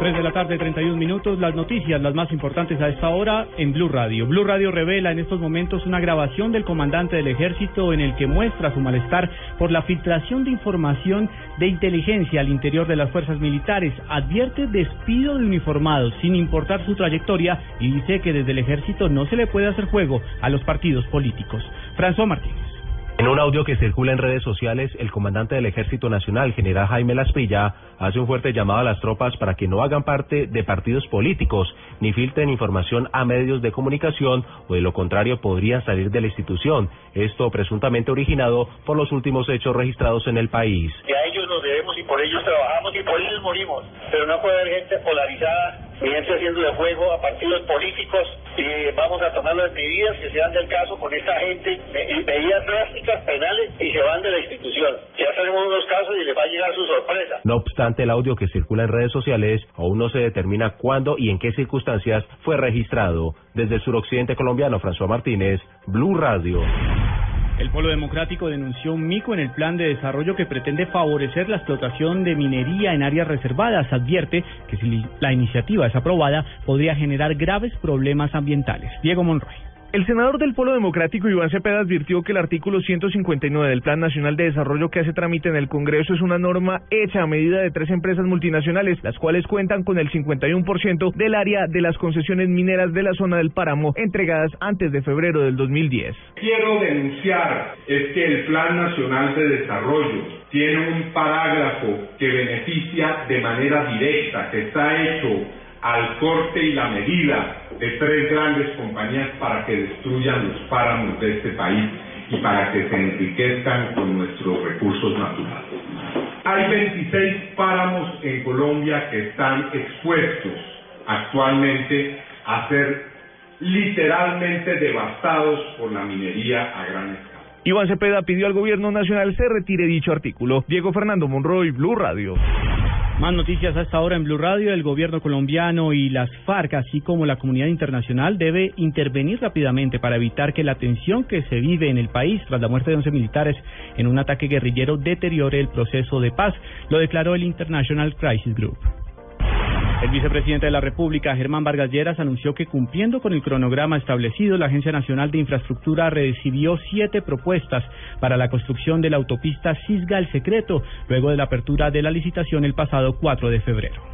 3 de la tarde, 31 minutos. Las noticias, las más importantes a esta hora en Blue Radio. Blue Radio revela en estos momentos una grabación del comandante del ejército en el que muestra su malestar por la filtración de información de inteligencia al interior de las fuerzas militares. Advierte despido de uniformados sin importar su trayectoria y dice que desde el ejército no se le puede hacer juego a los partidos políticos. François Martínez. En un audio que circula en redes sociales, el comandante del Ejército Nacional, general Jaime Lasprilla, hace un fuerte llamado a las tropas para que no hagan parte de partidos políticos ni filtren información a medios de comunicación o de lo contrario podrían salir de la institución. Esto presuntamente originado por los últimos hechos registrados en el país. A ellos nos debemos y por ellos trabajamos y por ellos morimos. Pero no puede haber gente polarizada ni gente haciéndole juego a partidos políticos y vamos a tomar las medidas que sean del caso con esta gente, medidas drásticas, penales y se van de la institución. Ya tenemos unos casos y les va a llegar su sorpresa. No obstante, el audio que circula en redes sociales aún no se determina cuándo y en qué circunstancias fue registrado. Desde el suroccidente colombiano, François Martínez, Blue Radio. El Polo Democrático denunció un mico en el plan de desarrollo que pretende favorecer la explotación de minería en áreas reservadas. Advierte que si la iniciativa es aprobada podría generar graves problemas ambientales. Diego Monroy. El senador del Polo Democrático Iván Cepeda advirtió que el artículo 159 del Plan Nacional de Desarrollo que hace trámite en el Congreso es una norma hecha a medida de tres empresas multinacionales, las cuales cuentan con el 51% del área de las concesiones mineras de la zona del páramo entregadas antes de febrero del 2010. Quiero denunciar es que el Plan Nacional de Desarrollo tiene un parágrafo que beneficia de manera directa, que está hecho al corte y la medida de tres grandes compañías para que destruyan los páramos de este país y para que se enriquezcan con nuestros recursos naturales. Hay 26 páramos en Colombia que están expuestos actualmente a ser literalmente devastados por la minería a gran escala. Iván Cepeda pidió al gobierno nacional se retire dicho artículo. Diego Fernando Monroy, Blue Radio. Más noticias hasta ahora en Blue Radio. El gobierno colombiano y las FARC, así como la comunidad internacional, debe intervenir rápidamente para evitar que la tensión que se vive en el país tras la muerte de 11 militares en un ataque guerrillero deteriore el proceso de paz. Lo declaró el International Crisis Group. El vicepresidente de la República, Germán Vargas Lleras, anunció que cumpliendo con el cronograma establecido, la Agencia Nacional de Infraestructura recibió siete propuestas para la construcción de la autopista Cisga El Secreto, luego de la apertura de la licitación el pasado 4 de febrero.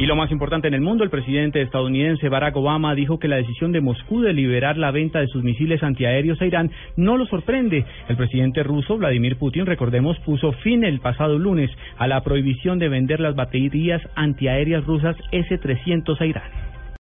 Y lo más importante en el mundo, el presidente estadounidense Barack Obama dijo que la decisión de Moscú de liberar la venta de sus misiles antiaéreos a Irán no lo sorprende. El presidente ruso, Vladimir Putin, recordemos, puso fin el pasado lunes a la prohibición de vender las baterías antiaéreas rusas S-300 a Irán.